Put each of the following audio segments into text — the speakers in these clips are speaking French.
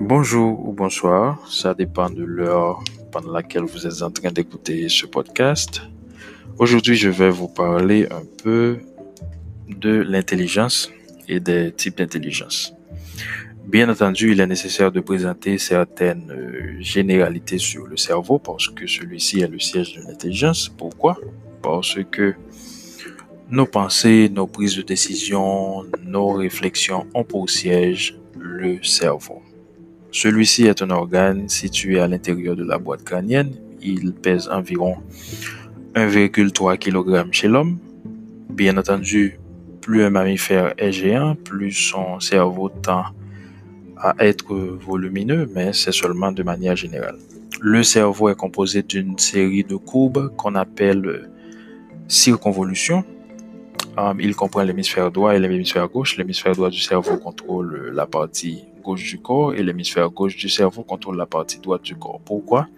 Bonjour ou bonsoir, ça dépend de l'heure pendant laquelle vous êtes en train d'écouter ce podcast. Aujourd'hui, je vais vous parler un peu de l'intelligence et des types d'intelligence. Bien entendu, il est nécessaire de présenter certaines euh, généralités sur le cerveau parce que celui-ci est le siège de l'intelligence. Pourquoi? Parce que nos pensées, nos prises de décision, nos réflexions ont pour siège le cerveau. Celui-ci est un organe situé à l'intérieur de la boîte crânienne. Il pèse environ 1,3 kg chez l'homme. Bien entendu, plus un mammifère est géant, plus son cerveau tend à être volumineux, mais c'est seulement de manière générale. Le cerveau est composé d'une série de courbes qu'on appelle circonvolution. Um, il comprend l'hémisphère droit et l'hémisphère gauche. L'hémisphère droit du cerveau contrôle la partie gauche du corps et l'hémisphère gauche du cerveau contrôle la partie droite du corps. Pourquoi?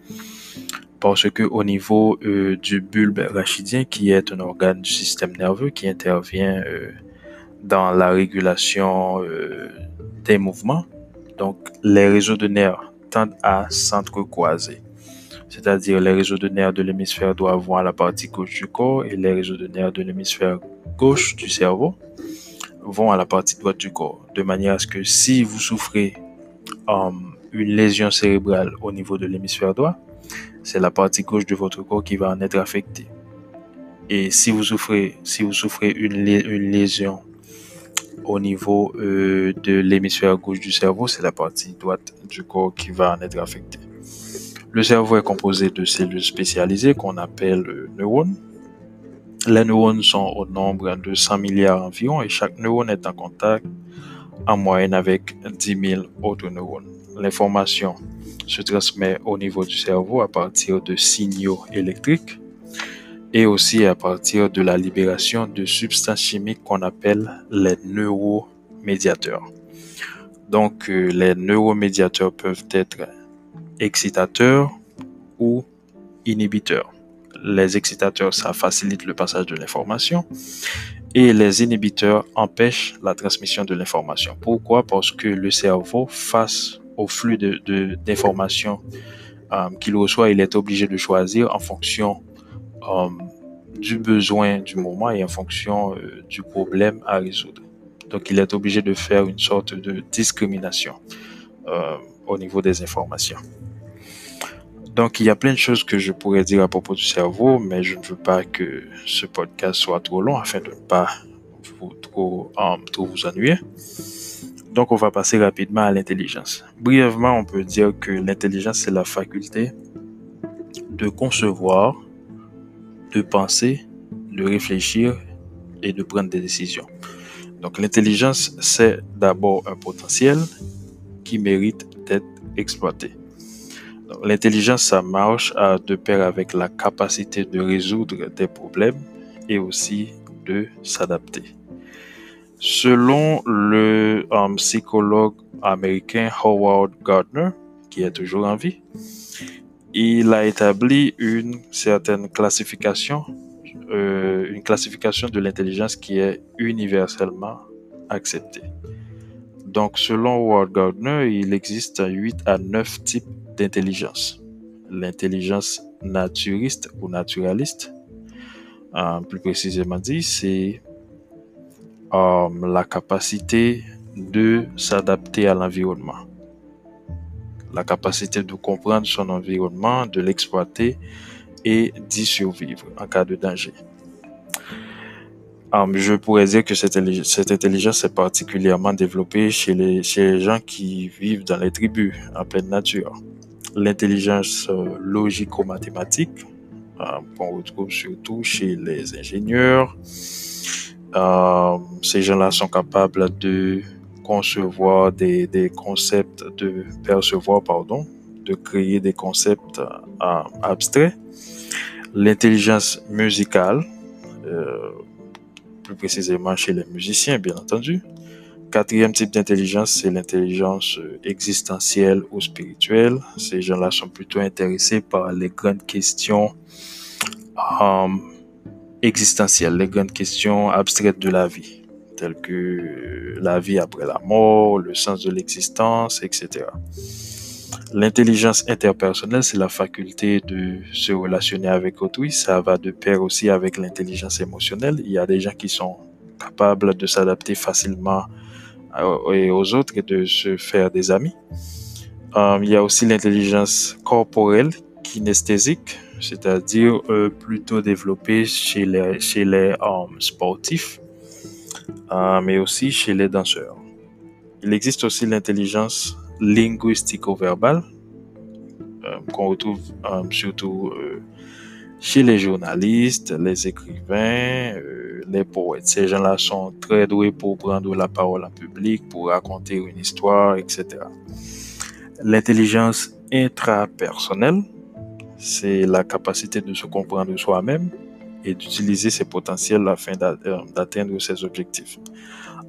Parce que au niveau euh, du bulbe rachidien, qui est un organe du système nerveux qui intervient euh, dans la régulation euh, des mouvements, donc les réseaux de nerfs tendent à s'entrecroiser. C'est-à-dire les réseaux de nerfs de l'hémisphère droit vont à la partie gauche du corps et les réseaux de nerfs de l'hémisphère gauche du cerveau vont à la partie droite du corps. De manière à ce que si vous souffrez um, une lésion cérébrale au niveau de l'hémisphère droit, c'est la partie gauche de votre corps qui va en être affectée. Et si vous souffrez, une lésion au niveau euh, de l'hémisphère gauche du cerveau, c'est la partie droite du corps qui va en être affectée. Le cerveau est composé de cellules spécialisées qu'on appelle euh, neurones. Les neurones sont au nombre de 100 milliards environ et chaque neurone est en contact en moyenne avec 10 000 autres neurones. L'information se transmet au niveau du cerveau à partir de signaux électriques et aussi à partir de la libération de substances chimiques qu'on appelle les neuromédiateurs. Donc, euh, les neuromédiateurs peuvent être excitateurs ou inhibiteurs. Les excitateurs, ça facilite le passage de l'information et les inhibiteurs empêchent la transmission de l'information. Pourquoi? Parce que le cerveau, face au flux d'informations de, euh, qu'il reçoit, il est obligé de choisir en fonction euh, du besoin du moment et en fonction euh, du problème à résoudre. Donc, il est obligé de faire une sorte de discrimination au niveau des informations. Donc, il y a plein de choses que je pourrais dire à propos du cerveau, mais je ne veux pas que ce podcast soit trop long afin de ne pas vous trop, trop vous ennuyer. Donc, on va passer rapidement à l'intelligence. Brièvement, on peut dire que l'intelligence, c'est la faculté de concevoir, de penser, de réfléchir et de prendre des décisions. Donc l'intelligence, c'est d'abord un potentiel qui mérite d'être exploité. L'intelligence, ça marche à de pair avec la capacité de résoudre des problèmes et aussi de s'adapter. Selon le um, psychologue américain Howard Gardner, qui est toujours en vie, il a établi une certaine classification, euh, une classification de l'intelligence qui est universellement acceptée. Donc, selon Howard Gardner, il existe 8 à 9 types d'intelligence. L'intelligence naturiste ou naturaliste, euh, plus précisément dit, c'est euh, la capacité de s'adapter à l'environnement la capacité de comprendre son environnement, de l'exploiter et d'y survivre en cas de danger. Um, je pourrais dire que cette, intelligence est particulièrement développée chez les gens qui vivent dans les tribus en pleine nature. L'intelligence euh, logico-mathématique, euh, qu'on retrouve surtout chez les ingénieurs. Euh, ces gens-là sont capables de concevoir des, des, concepts, de percevoir, pardon, de créer des concepts abstraits. L'intelligence musicale, plus précisément chez les musiciens, bien entendu. Quatrième type d'intelligence, c'est l'intelligence existentielle ou spirituelle. Ces gens-là sont plutôt intéressés par les grandes questions euh, existentielles, les grandes questions abstraites de la vie tels que la vie après la mort, le sens de l'existence, etc. L'intelligence interpersonnelle, c'est la faculté de se relationner avec autrui. Ça va de pair aussi avec l'intelligence émotionnelle. Il y a des gens qui sont capables de s'adapter facilement aux autres et de se faire des amis. Euh, il y a aussi l'intelligence corporelle, kinesthésique, c'est-à-dire euh, plutôt développée chez les, chez les sportifs, euh, mais aussi chez les danseurs. Il existe aussi l'intelligence linguistico-verbale, qu'on retrouve surtout chez les journalistes, les écrivains, les poètes. Ces gens-là sont très doués pour prendre la parole en public, pour raconter une histoire, etc. L'intelligence intrapersonnelle, c'est la capacité de se comprendre soi-même et d'utiliser ses potentiels afin euh, d'atteindre ses objectifs.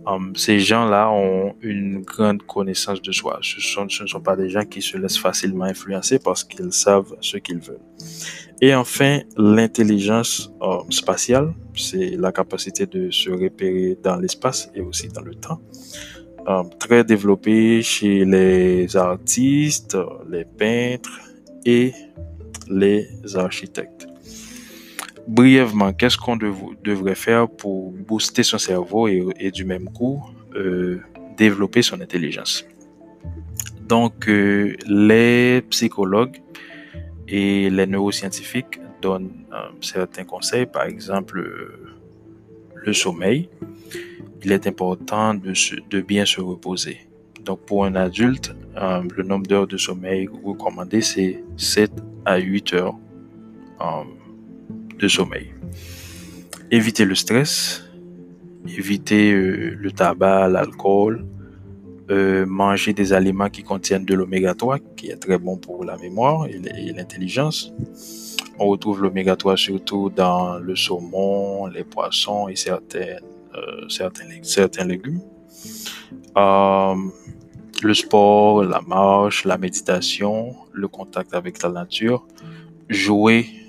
Um, ces gens-là ont une grande connaissance de soi. Ce, ne sont pas des gens qui se laissent facilement influencer parce qu'ils savent ce qu'ils veulent. Et enfin, l'intelligence um, spatiale, c'est la capacité de se repérer dans l'espace et aussi dans le temps. Um, très développée chez les artistes, les peintres et les architectes. Brièvement, qu'est-ce qu'on devrait faire pour booster son cerveau et, du même coup euh, développer son intelligence? Donc, euh, les psychologues et les neuroscientifiques donnent euh, certains conseils, par exemple le sommeil. Il est important de, de bien se reposer. Donc, pour un adulte, le nombre d'heures de sommeil recommandé, c'est 7 à 8 heures de sommeil. Éviter le stress, éviter euh, le tabac, l'alcool, euh, manger des aliments qui contiennent de l'oméga 3, qui est très bon pour la mémoire et l'intelligence. On retrouve l'oméga 3 surtout dans le saumon, les poissons et certains, euh, certains, certains légumes. le sport, la marche, la méditation, le contact avec la nature, jouer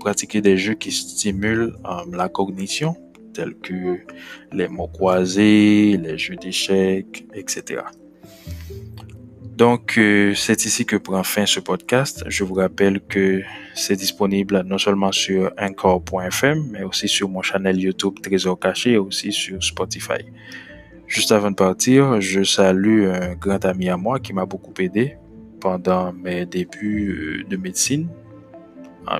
pratiquer des jeux qui stimulent la cognition, tels que les mots croisés, les jeux d'échecs, etc. Donc, euh, c'est ici que prend fin ce podcast. Je vous rappelle que c'est disponible non seulement sur encore.fm, mais aussi sur mon channel YouTube Trésor Caché et aussi sur Spotify. Juste avant de partir, je salue un grand ami à moi qui m'a beaucoup aidé pendant mes débuts euh, de médecine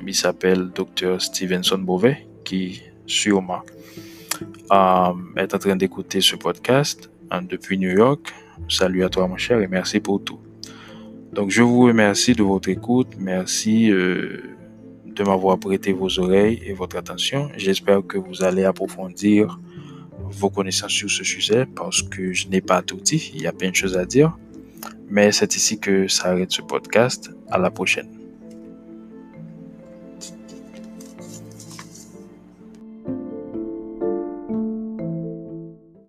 il s'appelle Dr. Stevenson Beauvais, qui sûrement euh, est en train d'écouter ce podcast hein, depuis New York. Salut à toi, mon cher, et merci pour tout. Donc, je vous remercie de votre écoute. Merci euh, de m'avoir prêté vos oreilles et votre attention. J'espère que vous allez approfondir vos connaissances sur ce sujet parce que je n'ai pas tout dit. Il y a plein de choses à dire. Mais c'est ici que s'arrête ce podcast. À la prochaine.